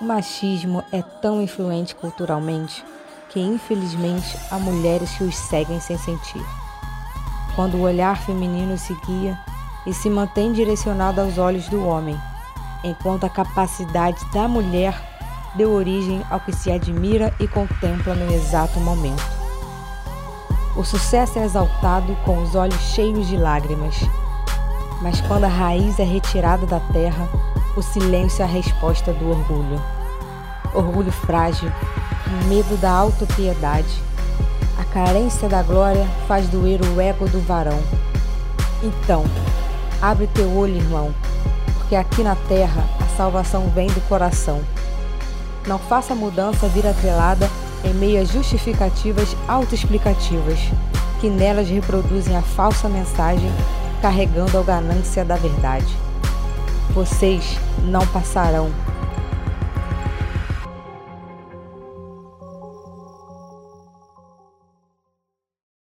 O machismo é tão influente culturalmente que, infelizmente, há mulheres que os seguem sem sentir. Quando o olhar feminino se guia e se mantém direcionado aos olhos do homem, enquanto a capacidade da mulher deu origem ao que se admira e contempla no exato momento. O sucesso é exaltado com os olhos cheios de lágrimas, mas quando a raiz é retirada da terra, o silêncio é a resposta do orgulho. Orgulho frágil, medo da autopiedade. A carência da glória faz doer o ego do varão. Então, abre teu olho, irmão, porque aqui na terra a salvação vem do coração. Não faça mudança vir atrelada em meio a justificativas autoexplicativas, que nelas reproduzem a falsa mensagem carregando a ganância da verdade. Vocês não passarão